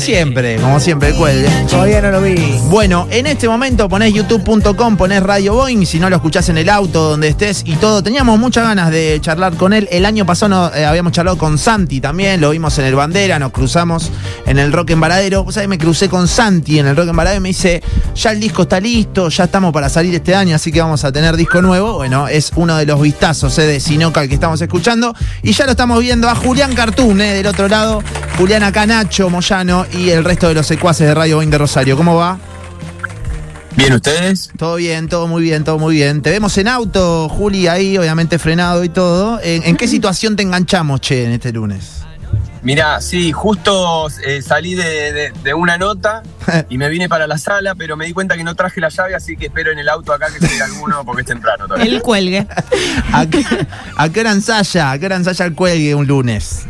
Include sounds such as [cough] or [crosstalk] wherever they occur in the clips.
Siempre, como siempre, cuelgue. Todavía no lo vi. Bueno, en este momento ponés youtube.com, ponés Radio Boeing, si no lo escuchás en el auto, donde estés y todo. Teníamos muchas ganas de charlar con él. El año pasado no, eh, habíamos charlado con Santi también, lo vimos en el Bandera, nos cruzamos en el Rock en Varadero. O sea, me crucé con Santi en el Rock en Varadero y me dice, ya el disco está listo, ya estamos para salir este año, así que vamos a tener disco nuevo. Bueno, es uno de los vistazos eh, de Sinoca el que estamos escuchando. Y ya lo estamos viendo a Julián Cartún, eh, del otro lado. Julián Acanacho, Moyano y el resto de los secuaces de Radio 20 Rosario. ¿Cómo va? Bien, ¿ustedes? Todo bien, todo muy bien, todo muy bien. Te vemos en auto, Juli, ahí, obviamente frenado y todo. ¿En, en qué situación te enganchamos, che, en este lunes? Mira, sí, justo eh, salí de, de- de una nota [laughs] y me vine para la sala, pero me di cuenta que no traje la llave, así que espero en el auto acá que llegue alguno porque es temprano todavía. El cuelgue. [laughs] ¿A qué, a qué hora ensaya? ¿A qué hora ensaya el cuelgue un lunes?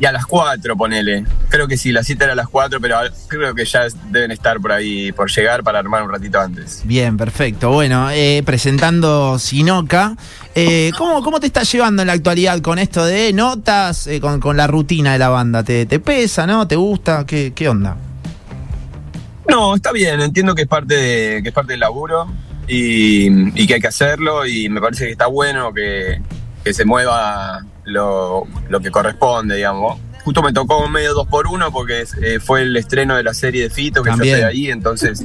Y a las 4, ponele. Creo que sí, la cita era a las 4, pero creo que ya deben estar por ahí, por llegar para armar un ratito antes. Bien, perfecto. Bueno, eh, presentando Sinoca. Eh, ¿cómo, ¿Cómo te estás llevando en la actualidad con esto de notas, eh, con, con la rutina de la banda? ¿Te, te pesa, no? ¿Te gusta? ¿Qué, qué onda? No, está bien, entiendo que es parte, de, que es parte del laburo y, y que hay que hacerlo y me parece que está bueno que, que se mueva lo, lo que corresponde, digamos. Justo me tocó medio dos por uno porque eh, fue el estreno de la serie de Fito que También. yo estoy ahí, entonces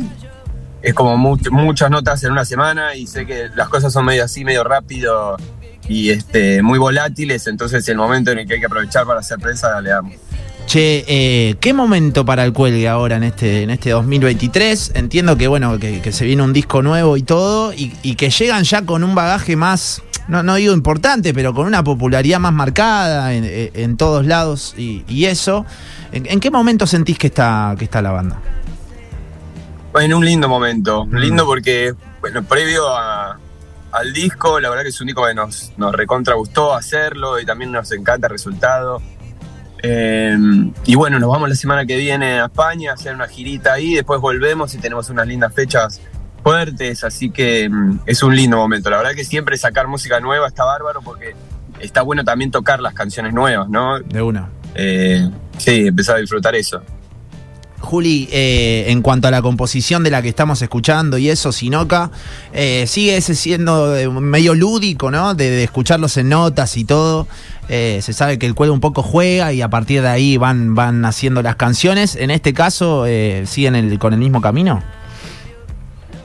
es como much- muchas notas en una semana y sé que las cosas son medio así, medio rápido y este muy volátiles, entonces el momento en el que hay que aprovechar para hacer prensa le damos. Che, eh, ¿qué momento para el cuelgue ahora en este, en este 2023? Entiendo que bueno, que, que se viene un disco nuevo y todo, y, y que llegan ya con un bagaje más, no, no digo importante, pero con una popularidad más marcada en, en todos lados y, y eso. ¿En, en qué momento sentís que está, que está la banda? En un lindo momento, lindo porque, bueno, previo a- al disco, la verdad que es un disco que nos, nos recontra gustó hacerlo y también nos encanta el resultado. Eh, y bueno, nos vamos la semana que viene a España a hacer una girita ahí, después volvemos y tenemos unas lindas fechas fuertes, así que mm, es un lindo momento. La verdad que siempre sacar música nueva está bárbaro porque está bueno también tocar las canciones nuevas, ¿no? De una. Eh, sí, empezar a disfrutar eso. Juli, eh, en cuanto a la composición de la que estamos escuchando y eso, Sinoca, eh, sigue ese siendo medio lúdico, ¿no? De, de escucharlos en notas y todo. Eh, se sabe que el cuello un poco juega y a partir de ahí van, van haciendo las canciones. En este caso, eh, ¿siguen el- con el mismo camino?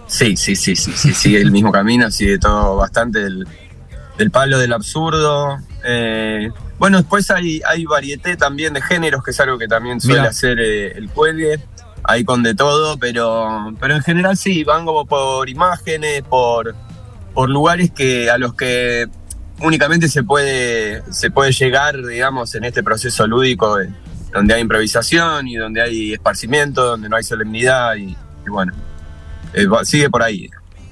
Sí, sí, sí, sí, sí, sigue el mismo camino, sigue todo bastante del, del palo del absurdo. Eh, bueno, después hay, hay varieté también de géneros, que es algo que también suele hacer eh, el cuelgue, ahí con de todo, pero, pero en general sí, van como por imágenes, por, por lugares que a los que únicamente se puede, se puede llegar, digamos, en este proceso lúdico, de- donde hay improvisación y donde hay esparcimiento, donde no hay solemnidad y, y bueno, eh, sigue por ahí.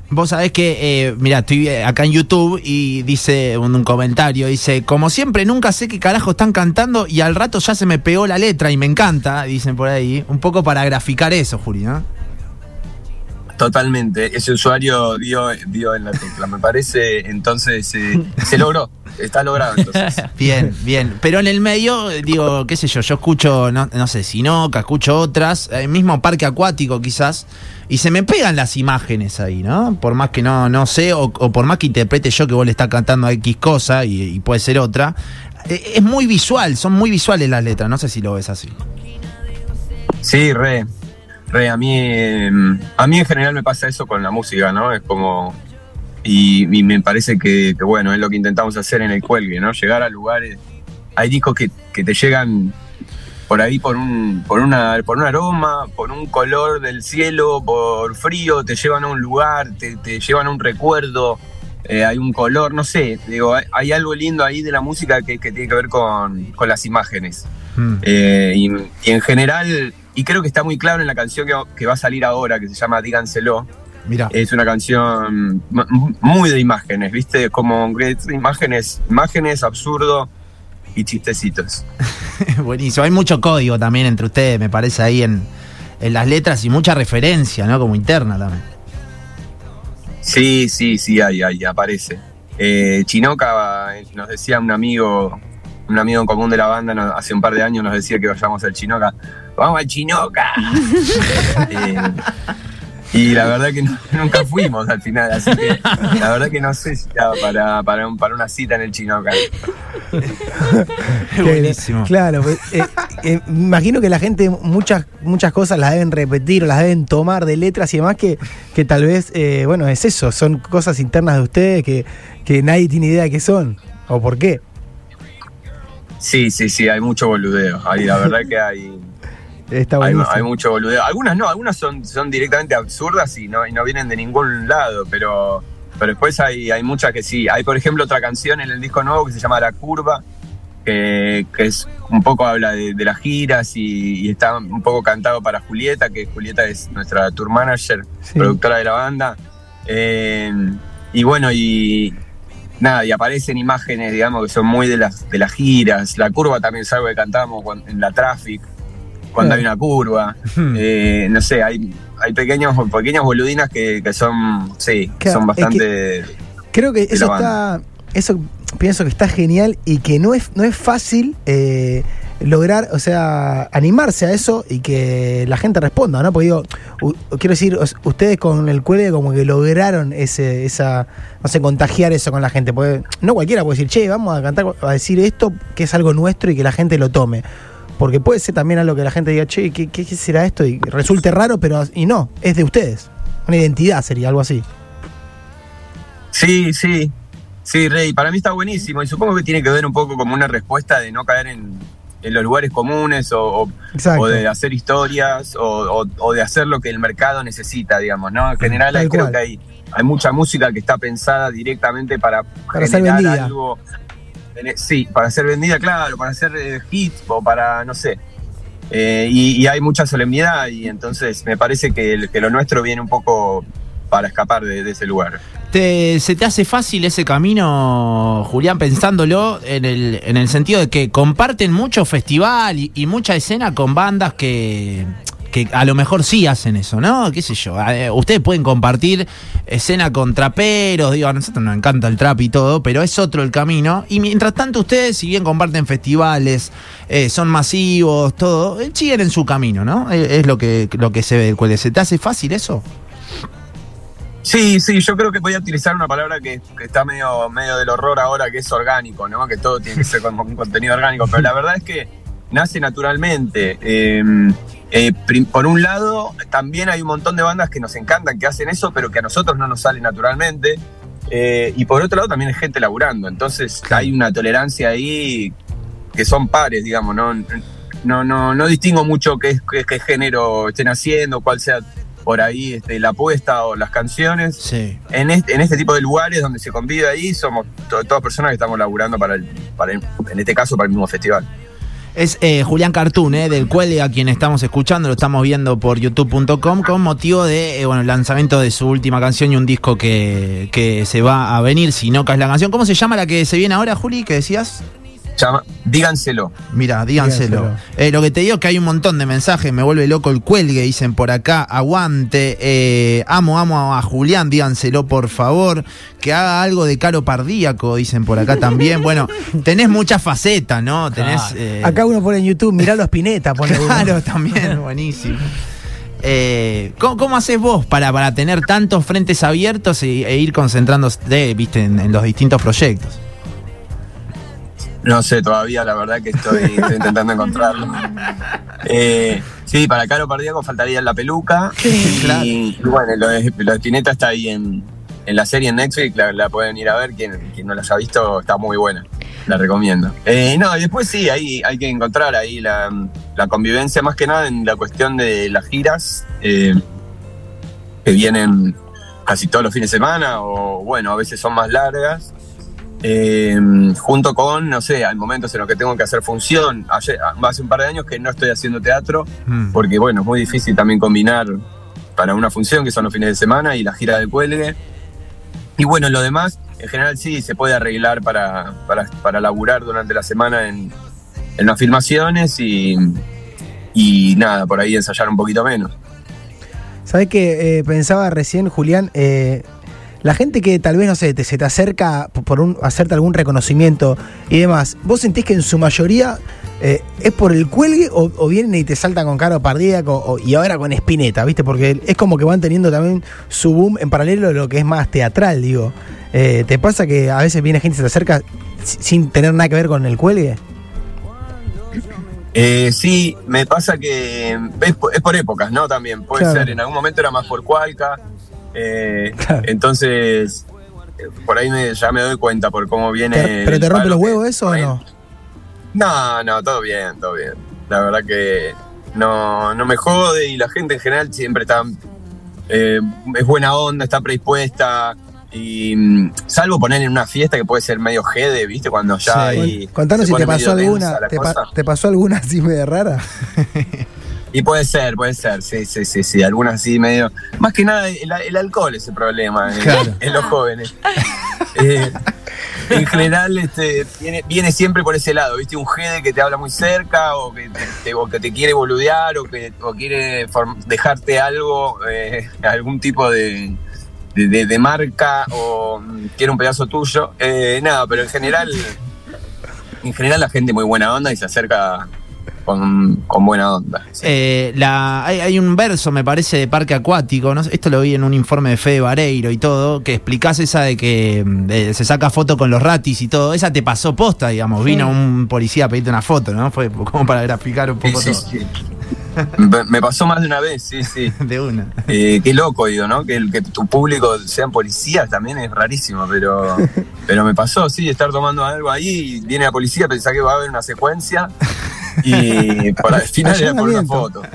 Vos sabés que, eh, mira, estoy eh, acá en YouTube y dice un, un comentario, dice, como siempre, nunca sé qué carajo están cantando y al rato ya se me pegó la letra y me encanta, dicen por ahí, un poco para graficar eso, Juli, ¿no? Totalmente. Ese usuario dio, dio en la tecla, me parece. Entonces eh, se logró. Está logrado entonces. [laughs] Bien, bien. Pero en el medio, eh, digo, qué sé yo, yo escucho, no, no sé, Sinoca, escucho otras, el mismo parque acuático quizás, y se me pegan las imágenes ahí, ¿no? Por más que no, no sé, o, o por más que interprete yo que vos le estás cantando a X cosa y, y puede ser otra. eh, Es muy visual, son muy visuales las letras, no sé si lo ves así. Sí, re. Re, a mí, eh, a mí en general me pasa eso con la música, ¿no? Es como. Y, y me parece que, que, bueno, es lo que intentamos hacer en el cuelgue, ¿no? Llegar a lugares. Hay discos que, que te llegan por ahí por un, por una, por un aroma, por un color del cielo, por frío, te llevan a un lugar, te, te llevan a un recuerdo, eh, hay un color, no sé, digo, hay, hay algo lindo ahí de la música que, que tiene que ver con, con las imágenes. Mm. Eh, y, y en general, y creo que está muy claro en la canción que, que va a salir ahora, que se llama Díganselo, Mira, es una canción muy de imágenes, ¿viste? Como imágenes, imágenes, absurdo y chistecitos. [laughs] buenísimo. Hay mucho código también entre ustedes, me parece, ahí en, en las letras y mucha referencia, ¿no? Como interna también. Sí, sí, sí, ahí, ahí aparece. Eh, Chinoca, eh, nos decía un amigo, un amigo en común de la banda, hace un par de años nos decía que vayamos al Chinoca. Vamos a Chinoca. [laughs] Eh, y la verdad que nunca fuimos al final, así que la verdad que no sé si estaba para, para, para una cita en el Chinoca. Buenísimo. Claro, pues, eh, eh, imagino que la gente muchas, muchas cosas las deben repetir o las deben tomar de letras y demás que, que tal vez, eh, bueno, es eso, son cosas internas de ustedes que, que nadie tiene idea de qué son o por qué. Sí, sí, sí, hay mucho boludeo. Hay, la verdad que hay, hay, mucho boludeo. Algunas no, algunas son, son directamente absurdas y no, y no vienen de ningún lado, pero, pero después hay, hay muchas que sí. Hay, por ejemplo, otra canción en el disco nuevo que se llama La Curva, que, es un poco habla de, las giras y, está un poco cantado para Julieta, que Julieta es nuestra tour manager, productora de la banda. Eh, y bueno, y nada, y aparecen imágenes, digamos, que son muy de las, de las giras. La curva también es algo que cantamos en la Traffic cuando hay una curva. Eh, no sé, hay, hay pequeños, pequeñas boludinas que, son, sí, son bastante. creo que eso está. Eso pienso que está genial y que no es, no es fácil. Eh, lograr, o sea, animarse a eso y que la gente responda, ¿no? Porque digo, quiero decir, ustedes con el cuelgue como que lograron ese, esa, no sé, contagiar eso con la gente. Porque no cualquiera puede decir, che, vamos a cantar, a decir esto que es algo nuestro y que la gente lo tome. Porque puede ser también algo que la gente diga, che, ¿qué, será esto? Y resulte raro, pero y no, es de ustedes. Una identidad sería algo así. Sí, sí. Sí, Rey, para mí está buenísimo y supongo que tiene que ver un poco como una respuesta de no caer en, los lugares comunes o, de hacer historias o, de hacer lo que el mercado necesita, digamos, ¿no? En general creo que hay, hay mucha música que está pensada directamente para, para generar algo Sí, para ser vendida, claro, para hacer eh, hits o para, no sé. Eh, y, hay mucha solemnidad y entonces me parece que, lo nuestro viene un poco para escapar de, ese lugar. ¿Se te hace fácil ese camino, Julián, pensándolo en el, en el sentido de que comparten mucho festival y mucha escena con bandas que que a lo mejor sí hacen eso, ¿no? ¿Qué sé yo? Eh, ustedes pueden compartir escena con traperos, digo, a nosotros nos encanta el trap y todo, pero es otro el camino. Y mientras tanto ustedes, si bien comparten festivales, eh, son masivos, todo, eh, siguen en su camino, ¿no? Es lo que, lo que se ve. ¿Se te hace fácil eso? Sí, sí, yo creo que voy a utilizar una palabra que, está medio, medio del horror ahora, que es orgánico, ¿no? Que todo tiene que ser con, con contenido orgánico, pero la verdad es que nace naturalmente. Eh, por un lado, también hay un montón de bandas que nos encantan, que hacen eso, pero que a nosotros no nos sale naturalmente. Eh, y por otro lado, también hay gente laburando. Entonces hay una tolerancia ahí que son pares, digamos. No, no, no, no distingo mucho qué, qué, género estén haciendo, cuál sea por ahí este, la apuesta o las canciones. En, este, en este tipo de lugares donde se convive ahí, somos todas personas que estamos laburando para, para en este caso, para el mismo festival. Es eh, Julián Cartoon, eh, del Cuele, a quien estamos escuchando, lo estamos viendo por youtube.com, con motivo de eh, bueno, el lanzamiento de su última canción y un disco que, que se va a venir, si no es la canción. ¿Cómo se llama la que se viene ahora, Juli? ¿Qué decías? Llama Díganselo. Mira, díganselo. Eh, lo que te digo es que hay un montón de mensajes, me vuelve loco el cuelgue, dicen por acá, aguante, eh, amo, amo a Julián, díganselo por favor, que haga algo de caro pardíaco, dicen por acá también. Bueno, [laughs] tenés muchas facetas, ¿no? Tenés, eh, acá uno pone en YouTube, mirá los pinetas, pone Claro, también, [laughs] buenísimo. ¿cómo, haces vos para, para tener tantos frentes abiertos e, ir concentrándose, viste, en los distintos proyectos? No sé, todavía la verdad que estoy, intentando encontrarlo. Eh, sí, para Caro Pardíaco faltaría la peluca. y, bueno, lo de, lo está ahí en, la serie en Netflix, la, pueden ir a ver. Quien, quien, no la haya visto, está muy buena. La recomiendo. Eh, no, y después sí, ahí hay que encontrar ahí la, convivencia, más que nada en la cuestión de las giras, eh, que vienen casi todos los fines de semana, o bueno, a veces son más largas. Eh, junto con, no sé, hay momentos en los que tengo que hacer función. Ayer, hace un par de años que no estoy haciendo teatro, mm. porque bueno, es muy difícil también combinar para una función, que son los fines de semana, y la gira del cuelgue. Y bueno, lo demás, en general sí, se puede arreglar para, para, laburar durante la semana en, en las filmaciones y, y nada, por ahí ensayar un poquito menos. ¿Sabes qué? Eh, pensaba recién, Julián, eh, la gente que tal vez, no sé, te, se te acerca por un, hacerte algún reconocimiento y demás, ¿vos sentís que en su mayoría eh, es por el cuelgue o, vienen y te saltan con caro pardíaco y ahora con espineta, ¿viste? Porque es como que van teniendo también su boom en paralelo de lo que es más teatral, digo. Eh, ¿Te pasa que a veces viene gente y se te acerca sin tener nada que ver con el cuelgue? Eh, sí, me pasa que es, por épocas, ¿no? También puede ser, en algún momento era más por Cualca, eh, entonces, por ahí ya me doy cuenta por cómo viene. ¿Pero te rompe los huevos eso o no? No, no, todo bien, todo bien. La verdad que no, no me jode y la gente en general siempre está. Eh, es buena onda, está predispuesta. Y mm, salvo poner en una fiesta que puede ser medio jede, ¿viste? Cuando ya hay. Contanos si te pasó alguna. Te, ¿Te, pasó alguna así medio rara? [laughs] Y puede ser, puede ser, sí, sí, sí, sí, algunas así medio... Más que nada el, alcohol es el problema en, los jóvenes. Eh, en general este, viene, siempre por ese lado, ¿viste? Un jede que te habla muy cerca o que te, que te quiere boludear o que quiere dejarte algo, eh, algún tipo de, de, marca o quiere un pedazo tuyo. Eh, nada, pero en general, en general la gente muy buena onda y se acerca con, buena onda. Eh, la, hay, un verso, me parece, de parque acuático, ¿no? esto lo vi en un informe de Fede Vareiro y todo, que explicás esa de que se saca foto con los ratis y todo, esa te pasó posta, digamos, vino un policía a pedirte una foto, ¿no? Fue como para graficar un poco todo. Me pasó más de una vez, sí, sí. [laughs] De una. Eh, qué loco, digo, ¿no? Que, que tu público sean policías también es rarísimo, pero, pero me pasó, sí, estar tomando algo ahí, viene la policía, pensá que va a haber una secuencia y para el final era por una foto. [laughs]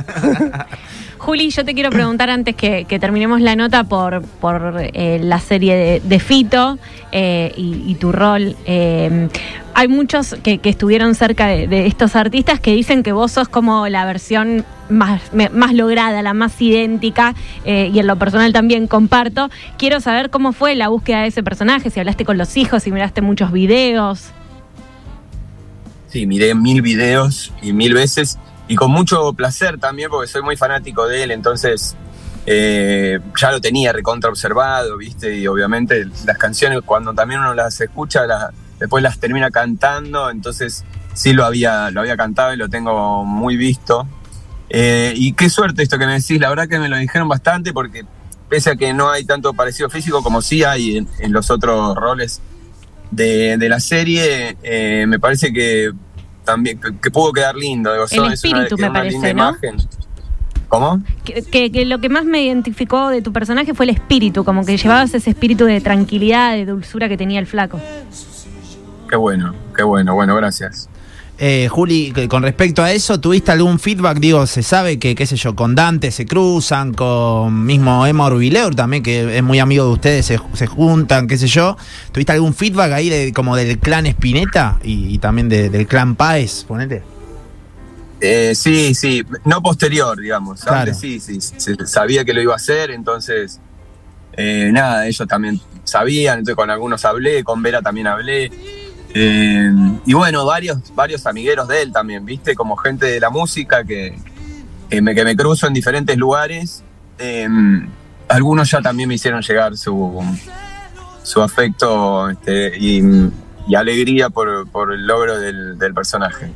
Juli, yo te quiero preguntar antes que, terminemos la nota por, por eh, la serie de, Fito eh, y, tu rol. Eh, hay muchos que, estuvieron cerca de, estos artistas que dicen que vos sos como la versión más, más lograda, la más idéntica, y en lo personal también comparto. Quiero saber cómo fue la búsqueda de ese personaje, si hablaste con los hijos, si miraste muchos videos. Sí, miré mil videos y mil veces y con mucho placer también porque soy muy fanático de él, entonces eh, ya lo tenía recontra observado, ¿viste? Y obviamente las canciones cuando también uno las escucha, después las termina cantando, entonces sí lo había, lo había cantado y lo tengo muy visto. Eh, y qué suerte esto que me decís, la verdad que me lo dijeron bastante porque pese a que no hay tanto parecido físico como sí hay en los otros roles de, la serie, eh, me parece que también que, pudo quedar lindo. El espíritu, me parece, ¿no? ¿Cómo? Que, lo que más me identificó de tu personaje fue el espíritu, como que llevabas ese espíritu de tranquilidad, de dulzura que tenía el flaco. Qué bueno, qué bueno, bueno, gracias. Eh, Juli, con respecto a eso, ¿tuviste algún feedback? Digo, se sabe que, qué sé yo, con Dante se cruzan, con mismo Emma Orbileur también, que es muy amigo de ustedes, se, juntan, qué sé yo. ¿Tuviste algún feedback ahí de, como del clan Espineta y, también del clan Paez, ponete? Eh, sí, sí, no posterior, digamos. Antes sí, sí, sabía que lo iba a hacer, entonces, eh, nada, ellos también sabían, entonces con algunos hablé, con Vera también hablé. Eh, y bueno, varios, varios amigueros de él también, ¿viste? Como gente de la música que, me, que me cruzo en diferentes lugares. Eh, algunos ya también me hicieron llegar su, su afecto este, y, alegría por, el logro del, personaje.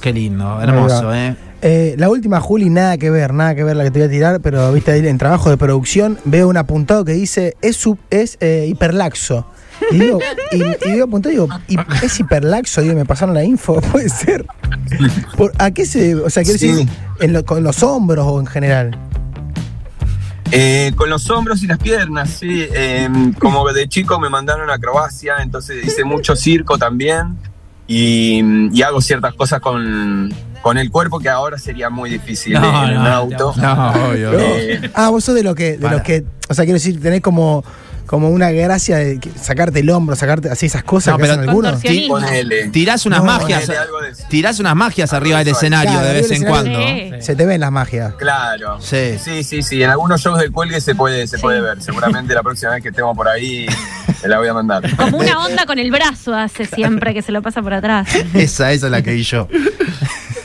Qué lindo, hermoso, ¿eh? ¿eh? La última, Juli, nada que ver, nada que ver la que te voy a tirar, pero viste ahí en trabajo de producción, veo un apuntado que dice es, es hiperlaxo. Y digo, y, digo, digo, es hiperlaxo, digo, me pasaron la info, [laughs] puede ser. ¿A qué se, o sea, quiero decir, con los hombros o en general? Eh, con los hombros y las piernas, sí. Em, como de chico me mandaron a acrobacia, entonces hice mucho circo también. Y, hago ciertas cosas con, con, el cuerpo que ahora sería muy difícil en un auto. Eh, ah, vos sos de lo que, de los que, o sea, quiero decir, tenés como como una gracia de sacarte el hombro, sacarte así esas cosas no, que hacen algunos. Tirás unas magias, tirás unas magias arriba del escenario de vez en cuando. Se te ven las magias. Claro. Sí. sí, sí, sí. En algunos shows del cuelgue se puede, se puede ver. Seguramente la próxima vez que estemos por ahí te la voy a mandar. Como una onda con el brazo hace siempre que se lo pasa por atrás. esa, esa es la que vi yo.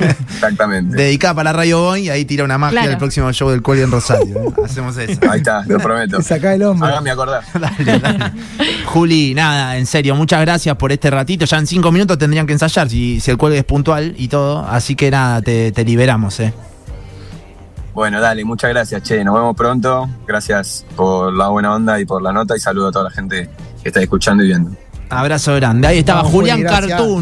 Exactamente. Dedicada para la Radio Boy y ahí tira una magia Claro. del próximo show del Cuelgue en Rosario. ¿eh? [laughs] Hacemos eso. Ahí está, lo prometo. [laughs] Te saca el hombro. Hágame acordar. [laughs] Dale, dale. Juli, nada, en serio, muchas gracias por este ratito. Ya en cinco minutos tendrían que ensayar si, si el cuelgue es puntual y todo. Así que nada, te, te liberamos, ¿eh? Bueno, dale, muchas gracias, che. Nos vemos pronto. Gracias por la buena onda y por la nota y saludo a toda la gente que está escuchando y viendo. Abrazo grande. Ahí estaba Vamos, Julián. Cartoon.